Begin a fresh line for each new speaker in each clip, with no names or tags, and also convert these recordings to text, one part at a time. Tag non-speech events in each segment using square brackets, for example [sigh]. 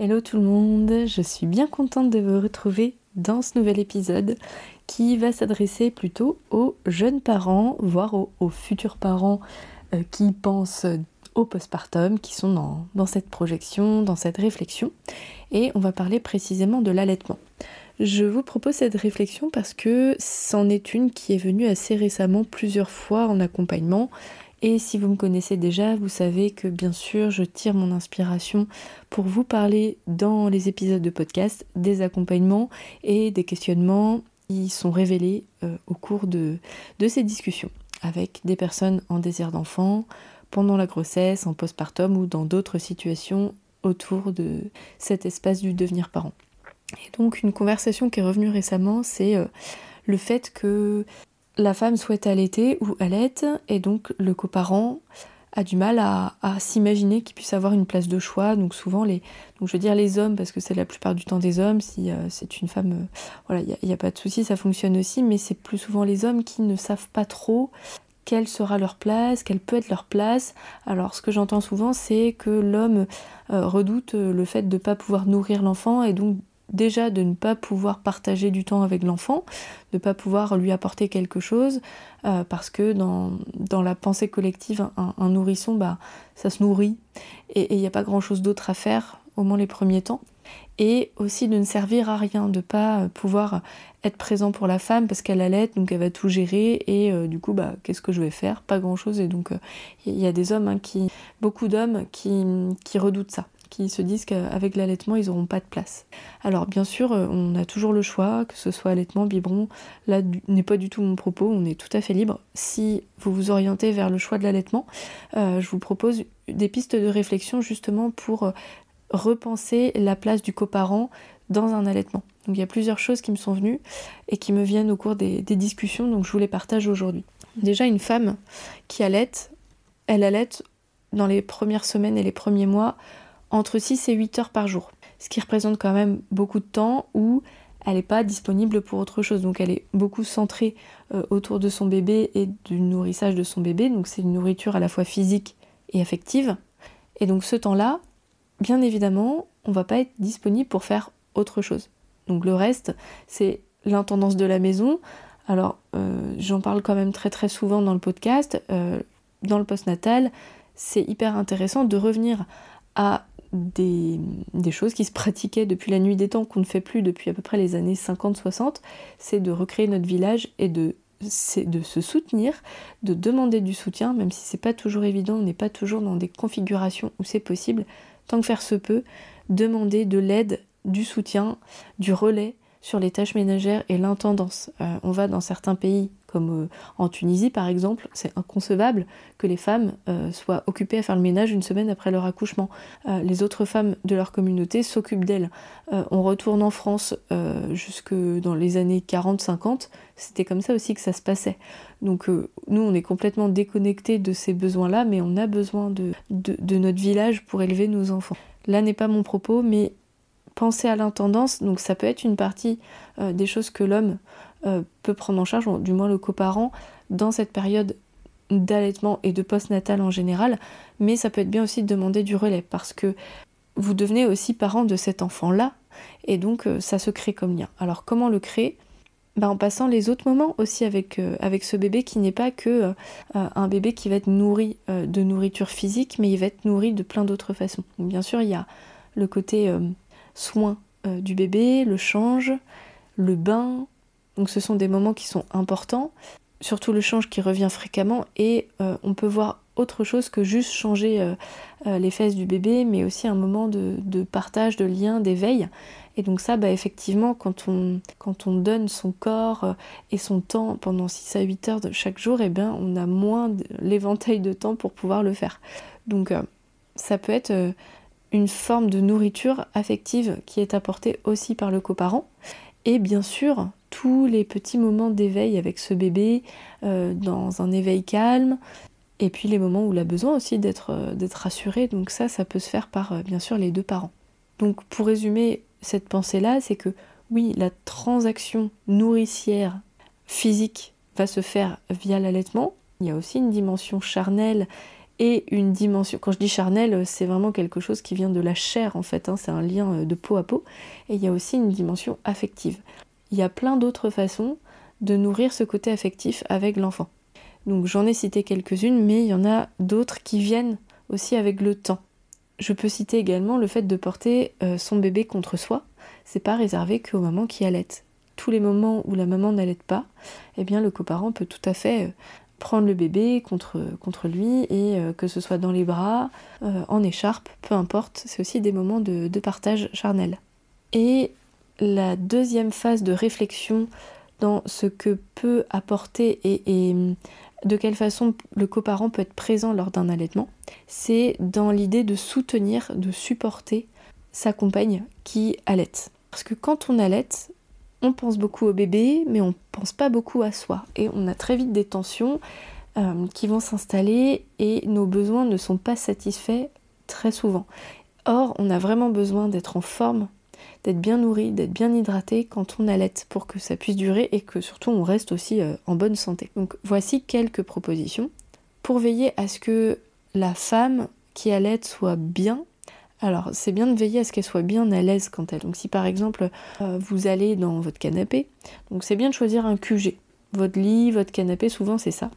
Hello tout le monde, je suis bien contente de vous retrouver dans ce nouvel épisode qui va s'adresser plutôt aux jeunes parents, voire aux, futurs parents euh, qui pensent au postpartum, qui sont dans, dans cette projection, dans cette réflexion. Et on va parler précisément de l'allaitement. Je vous propose cette réflexion parce que c'en est une qui est venue assez récemment plusieurs fois en accompagnement et si vous me connaissez déjà, vous savez que bien sûr, je tire mon inspiration pour vous parler dans les épisodes de podcast des accompagnements et des questionnements qui sont révélés euh, au cours de, ces discussions avec des personnes en désir d'enfant, pendant la grossesse, en postpartum ou dans d'autres situations autour de cet espace du devenir parent. Et donc une conversation qui est revenue récemment, c'est euh, le fait que la femme souhaite allaiter ou allaite et donc le coparent a du mal à, s'imaginer qu'il puisse avoir une place de choix. Donc souvent les, donc je veux dire les hommes parce que c'est la plupart du temps des hommes. Si euh, c'est une femme, euh, voilà, il n'y a, pas de souci, ça fonctionne aussi. Mais c'est plus souvent les hommes qui ne savent pas trop quelle sera leur place, quelle peut être leur place. Alors ce que j'entends souvent, c'est que l'homme euh, redoute le fait de ne pas pouvoir nourrir l'enfant et donc déjà de ne pas pouvoir partager du temps avec l'enfant, de ne pas pouvoir lui apporter quelque chose, euh, parce que dans, dans, la pensée collective, un, nourrisson, bah, ça se nourrit, et il n'y a pas grand-chose d'autre à faire, au moins les premiers temps. Et aussi de ne servir à rien, de pas pouvoir être présent pour la femme parce qu'elle allait, donc elle va tout gérer, et euh, du coup, bah, qu'est-ce que je vais faire? Pas grand-chose, et donc il euh, y, a des hommes, hein, qui, beaucoup d'hommes qui, qui redoutent ça qui se disent qu'avec l'allaitement, ils n'auront pas de place. Alors bien sûr, euh, on a toujours le choix, que ce soit allaitement, biberon, là n'est pas du tout mon propos, on est tout à fait libre. Si vous vous orientez vers le choix de l'allaitement, euh, je vous propose des pistes de réflexion justement pour euh, repenser la place du coparent dans un allaitement. Donc il y a plusieurs choses qui me sont venues et qui me viennent au cours des, des discussions, donc je vous les partage aujourd'hui. Déjà, une femme qui allaite, elle allaite dans les premières semaines et les premiers mois entre 6 et 8 heures par jour. Ce qui représente quand même beaucoup de temps où elle n'est pas disponible pour autre chose. Donc elle est beaucoup centrée euh, autour de son bébé et du nourrissage de son bébé. Donc c'est une nourriture à la fois physique et affective. Et donc ce temps-là, bien évidemment, on va pas être disponible pour faire autre chose. Donc le reste, c'est l'intendance de la maison. Alors euh, j'en parle quand même très très souvent dans le podcast. Euh, dans le postnatal, c'est hyper intéressant de revenir à des, choses qui se pratiquaient depuis la nuit des temps, qu'on ne fait plus depuis à peu près les années 50-60, c'est de recréer notre village et de, de se soutenir, de demander du soutien, même si c'est pas toujours évident, on n'est pas toujours dans des configurations où c'est possible, tant que faire se peut, demander de l'aide, du soutien, du relais sur les tâches ménagères et l'intendance. Euh, on va dans certains pays comme euh, en Tunisie par exemple, c'est inconcevable que les femmes euh, soient occupées à faire le ménage une semaine après leur accouchement. les autres femmes de leur communauté s'occupent d'elles. on retourne en France jusque dans les années 40-50, c'était comme ça aussi que ça se passait. Donc nous, on est complètement déconnectés de ces besoins-là, mais on a besoin de, de notre village pour élever nos enfants. Là n'est pas mon propos, mais penser à l'intendance, donc ça peut être une partie euh, des choses que l'homme euh, peut prendre en charge, du moins le coparent, dans cette période d'allaitement et de postnatal en général, mais ça peut être bien aussi de demander du relais parce que vous devenez aussi parent de cet enfant-là et donc euh, ça se crée comme lien. Alors comment le créer? Ben, en passant les autres moments aussi avec, avec ce bébé qui n'est pas que un bébé qui va être nourri de nourriture physique, mais il va être nourri de plein d'autres façons. bien sûr, il y a le côté soin euh, du bébé, le change, le bain. Donc ce sont des moments qui sont importants, surtout le change qui revient fréquemment et euh, on peut voir autre chose que juste changer euh, les fesses du bébé, mais aussi un moment de, partage, de lien, d'éveil. Et donc ça, bah, effectivement, quand on, quand on donne son corps et son temps pendant 6 à 8 heures de chaque jour, eh bien, on a moins l'éventail de temps pour pouvoir le faire. Donc ça peut être une forme de nourriture affective qui est apportée aussi par le coparent. Et bien sûr, tous les petits moments d'éveil avec ce bébé, euh, dans un éveil calme, et puis les moments où il a besoin aussi d'être euh, rassuré. Donc ça, ça peut se faire par euh, bien sûr les deux parents. Donc pour résumer cette pensée-là, c'est que oui, la transaction nourricière physique va se faire via l'allaitement. Il y a aussi une dimension charnelle et une dimension. Quand je dis charnel, c'est vraiment quelque chose qui vient de la chair en fait, hein. c'est un lien euh, de peau à peau. Et il y a aussi une dimension affective. Il y a plein d'autres façons de nourrir ce côté affectif avec l'enfant. Donc j'en ai cité quelques-unes, mais il y en a d'autres qui viennent aussi avec le temps. Je peux citer également le fait de porter euh, son bébé contre soi. C'est pas réservé qu'aux mamans qui allaitent. Tous les moments où la maman n'allaite pas, eh bien le coparent peut tout à fait euh, prendre le bébé contre, lui et euh, que ce soit dans les bras, euh, en écharpe, peu importe, c'est aussi des moments de, partage charnel. Et la deuxième phase de réflexion dans ce que peut apporter et, de quelle façon le coparent peut être présent lors d'un allaitement, c'est dans l'idée de soutenir, de supporter sa compagne qui allaite. Parce que quand on allaite, on pense beaucoup au bébé, mais on pense pas beaucoup à soi. Et on a très vite des tensions euh, qui vont s'installer et nos besoins ne sont pas satisfaits très souvent. Or, on a vraiment besoin d'être en forme, d'être bien nourri, d'être bien hydraté quand on allait pour que ça puisse durer et que surtout on reste aussi euh, en bonne santé. Donc voici quelques propositions pour veiller à ce que la femme qui allait soit bien alors, c'est bien de veiller à ce qu'elle soit bien à l'aise quand elle. Donc, si par exemple euh, vous allez dans votre canapé, donc c'est bien de choisir un QG. Votre lit, votre canapé, souvent c'est ça.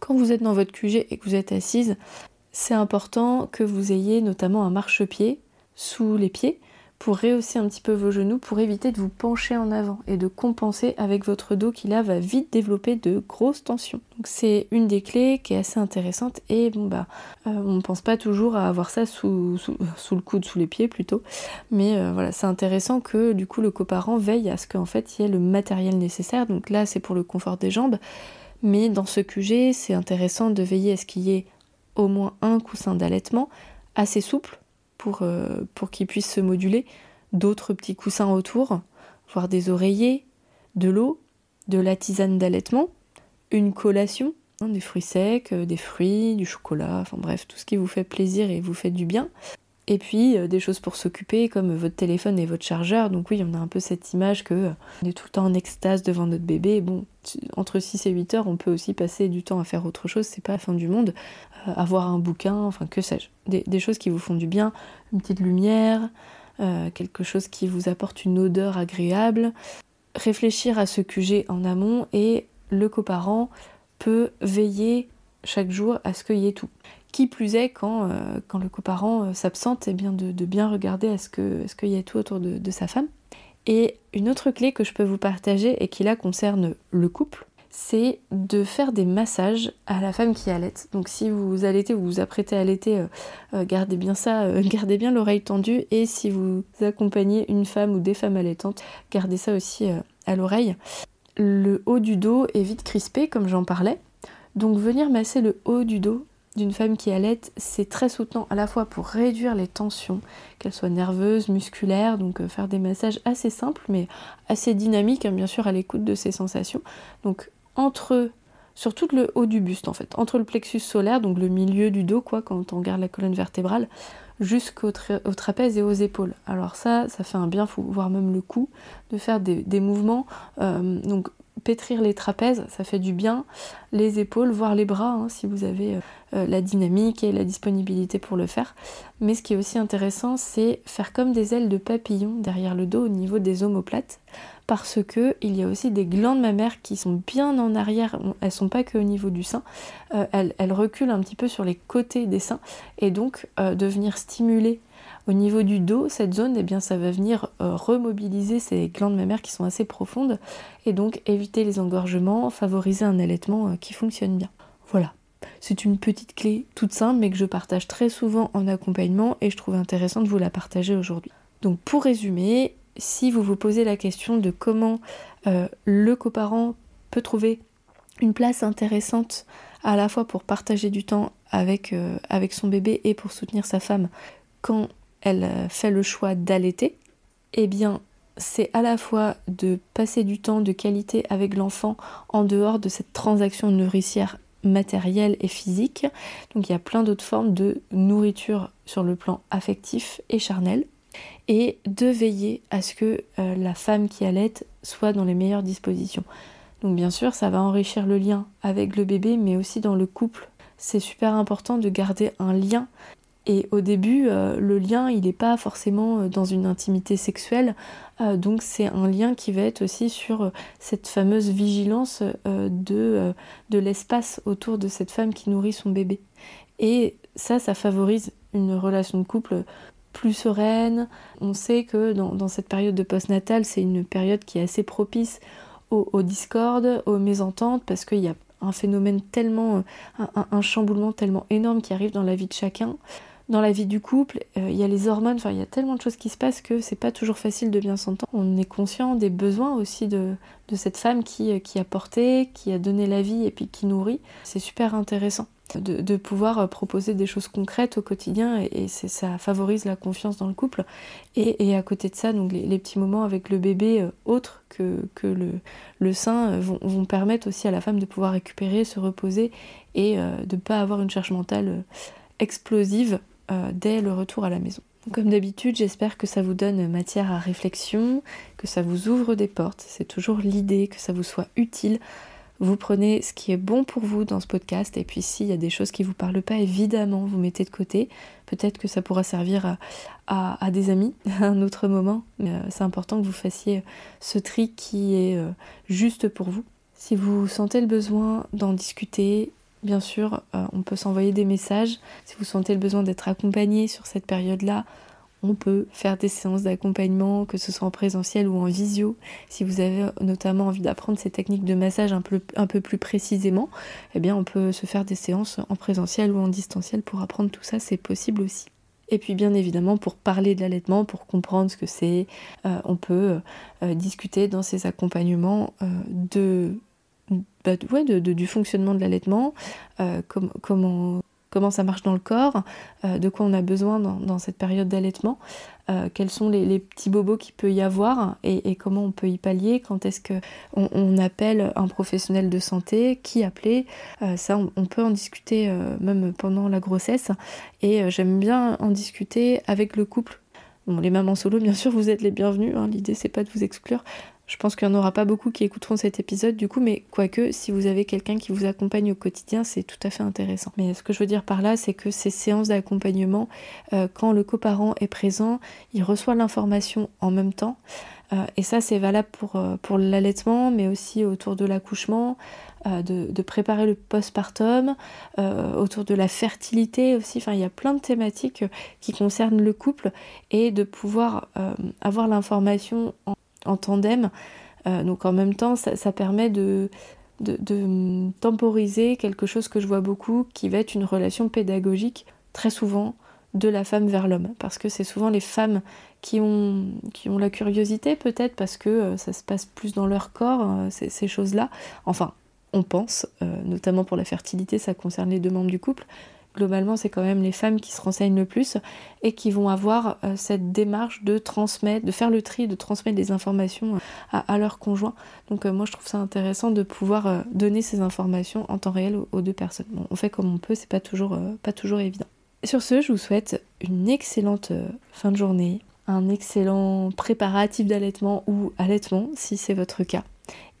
Quand vous êtes dans votre QG et que vous êtes assise, c'est important que vous ayez notamment un marchepied sous les pieds pour rehausser un petit peu vos genoux pour éviter de vous pencher en avant et de compenser avec votre dos qui là va vite développer de grosses tensions. Donc c'est une des clés qui est assez intéressante et bon bah euh, on ne pense pas toujours à avoir ça sous, le coude, sous les pieds plutôt, mais euh, voilà c'est intéressant que du coup le coparent veille à ce qu'en fait il y ait le matériel nécessaire. Donc là c'est pour le confort des jambes, mais dans ce QG c'est intéressant de veiller à ce qu'il y ait au moins un coussin d'allaitement assez souple pour, euh, pour qu'il puisse se moduler, d'autres petits coussins autour, voire des oreillers, de l'eau, de la tisane d'allaitement, une collation, hein, des fruits secs, euh, des fruits, du chocolat, enfin bref, tout ce qui vous fait plaisir et vous fait du bien. Et puis euh, des choses pour s'occuper comme votre téléphone et votre chargeur. Donc oui, on a un peu cette image que on est tout le temps en extase devant notre bébé. Bon, entre 6 et 8 heures, on peut aussi passer du temps à faire autre chose, c'est pas la fin du monde. Euh, avoir un bouquin, enfin que sais-je, des, choses qui vous font du bien, une petite lumière, euh, quelque chose qui vous apporte une odeur agréable. Réfléchir à ce QG en amont et le coparent peut veiller chaque jour à ce qu'il y ait tout. Qui plus est, quand, euh, quand le coparent s'absente, eh bien de, bien regarder à ce qu'il y ait tout autour de sa femme. Et une autre clé que je peux vous partager et qui là concerne le couple, c'est de faire des massages à la femme qui allait. Donc si vous allaitez ou vous apprêtez à allaiter, euh, euh, gardez bien ça, euh, [laughs] gardez bien l'oreille tendue. Et si vous accompagnez une femme ou des femmes allaitantes, gardez ça aussi à l'oreille. Le haut du dos est vite crispé, comme j'en parlais. Donc venir masser le haut du dos d'une femme qui allait, c'est très soutenant à la fois pour réduire les tensions, qu'elles soient nerveuses, musculaires, donc faire des massages assez simples mais assez dynamiques, hein, bien sûr, à l'écoute de ces sensations. Donc entre, sur tout le haut du buste en fait, entre le plexus solaire, donc le milieu du dos, quoi, quand on regarde la colonne vertébrale, jusqu'au trapèze et aux épaules. Alors ça, ça fait un bien fou, voire même le cou, de faire des, mouvements. Euh, pétrir les trapèzes, ça fait du bien. Les épaules, voire les bras, hein, si vous avez euh, euh, la dynamique et la disponibilité pour le faire. Mais ce qui est aussi intéressant, c'est faire comme des ailes de papillon derrière le dos au niveau des omoplates, parce que il y a aussi des glandes mammaires qui sont bien en arrière. Elles sont pas que au niveau du sein, euh, elles, reculent un petit peu sur les côtés des seins, et donc de venir stimuler au niveau du dos, cette zone, eh bien, ça va venir euh, remobiliser ces glandes mammaires qui sont assez profondes et donc éviter les engorgements, favoriser un allaitement euh, qui fonctionne bien. Voilà. C'est une petite clé toute simple mais que je partage très souvent en accompagnement et je trouve intéressant de vous la partager aujourd'hui. Donc pour résumer, si vous vous posez la question de comment euh, le coparent peut trouver une place intéressante à la fois pour partager du temps avec, avec son bébé et pour soutenir sa femme quand elle fait le choix d'allaiter, eh bien c'est à la fois de passer du temps de qualité avec l'enfant en dehors de cette transaction nourricière matérielle et physique. Donc il y a plein d'autres formes de nourriture sur le plan affectif et charnel. Et de veiller à ce que euh, la femme qui allait soit dans les meilleures dispositions. Donc bien sûr, ça va enrichir le lien avec le bébé, mais aussi dans le couple. C'est super important de garder un lien et au début, euh, le lien, il n'est pas forcément euh, dans une intimité sexuelle, euh, donc c'est un lien qui va être aussi sur cette fameuse vigilance de, de l'espace autour de cette femme qui nourrit son bébé. Et ça, ça favorise une relation de couple plus sereine. On sait que dans, cette période de postnatal, c'est une période qui est assez propice aux, discordes, aux mésententes, parce qu'il y a un phénomène tellement, un, chamboulement tellement énorme qui arrive dans la vie de chacun dans la vie du couple, euh, il y a les hormones, enfin il y a tellement de choses qui se passent que c'est pas toujours facile de bien s'entendre. On est conscient des besoins aussi de, de cette femme qui, euh, qui, a porté, qui a donné la vie et puis qui nourrit. C'est super intéressant de, de, pouvoir euh, proposer des choses concrètes au quotidien et, ça favorise la confiance dans le couple. Et, et à côté de ça, donc les, petits moments avec le bébé autres que, que le, le sein vont, vont, permettre aussi à la femme de pouvoir récupérer, se reposer et de ne pas avoir une charge mentale explosive euh, dès le retour à la maison. Comme d'habitude, j'espère que ça vous donne matière à réflexion, que ça vous ouvre des portes. C'est toujours l'idée que ça vous soit utile. Vous prenez ce qui est bon pour vous dans ce podcast et puis s'il y a des choses qui ne vous parlent pas, évidemment, vous mettez de côté. Peut-être que ça pourra servir à, des amis [laughs] à un autre moment. Mais euh, c'est important que vous fassiez ce tri qui est euh, juste pour vous. Si vous sentez le besoin d'en discuter, bien sûr, euh, on peut s'envoyer des messages. Si vous sentez le besoin d'être accompagné sur cette période-là, on peut faire des séances d'accompagnement, que ce soit en présentiel ou en visio. Si vous avez notamment envie d'apprendre ces techniques de massage un peu, plus précisément, eh bien on peut se faire des séances en présentiel ou en distanciel pour apprendre tout ça, c'est possible aussi. Et puis bien évidemment pour parler de l'allaitement, pour comprendre ce que c'est, euh, on peut euh, discuter dans ces accompagnements de bah, du fonctionnement de l'allaitement, euh, comment, ça marche dans le corps, euh, de quoi on a besoin dans, cette période d'allaitement, euh, quels sont les, petits bobos qu'il peut y avoir et, comment on peut y pallier, quand est-ce qu'on on appelle un professionnel de santé, qui appeler, ça on, peut en discuter même pendant la grossesse et j'aime bien en discuter avec le couple Bon, les mamans solo, bien sûr, vous êtes les bienvenus. Hein. L'idée, c'est pas de vous exclure. Je pense qu'il n'y en aura pas beaucoup qui écouteront cet épisode du coup, mais quoique, si vous avez quelqu'un qui vous accompagne au quotidien, c'est tout à fait intéressant. Mais ce que je veux dire par là, c'est que ces séances d'accompagnement, euh, quand le coparent est présent, il reçoit l'information en même temps. Euh, et ça, c'est valable pour, euh, pour l'allaitement, mais aussi autour de l'accouchement, de, de, préparer le postpartum, autour de la fertilité aussi. Enfin, il y a plein de thématiques qui concernent le couple et de pouvoir avoir l'information en en tandem. Euh, donc en même temps, ça, permet de, de, temporiser quelque chose que je vois beaucoup, qui va être une relation pédagogique, très souvent, de la femme vers l'homme. Parce que c'est souvent les femmes qui ont, qui ont la curiosité, peut-être, parce que euh, ça se passe plus dans leur corps, euh, ces, choses-là. Enfin, on pense, notamment pour la fertilité, ça concerne les deux membres du couple, globalement, c'est quand même les femmes qui se renseignent le plus et qui vont avoir euh, cette démarche de transmettre, de faire le tri, de transmettre des informations euh, à, leur conjoint. Donc euh, moi, je trouve ça intéressant de pouvoir donner ces informations en temps réel aux, deux personnes. on fait comme on peut, c'est pas toujours, pas toujours évident. Sur ce, je vous souhaite une excellente fin de journée, un excellent préparatif d'allaitement ou allaitement si c'est votre cas.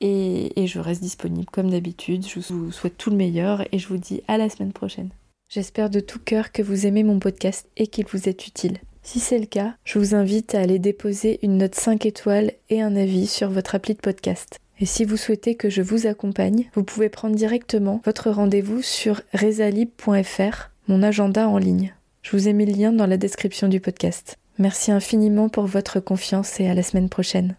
et je reste disponible comme d'habitude. Je vous souhaite tout le meilleur et je vous dis à la semaine prochaine. J'espère de tout cœur que vous aimez mon podcast et qu'il vous est utile. Si c'est le cas, je vous invite à aller déposer une note 5 étoiles et un avis sur votre appli de podcast. Et si vous souhaitez que je vous accompagne, vous pouvez prendre directement votre rendez-vous sur resalib.fr, mon agenda en ligne. Je vous ai mis le lien dans la description du podcast. Merci infiniment pour votre confiance et à la semaine prochaine.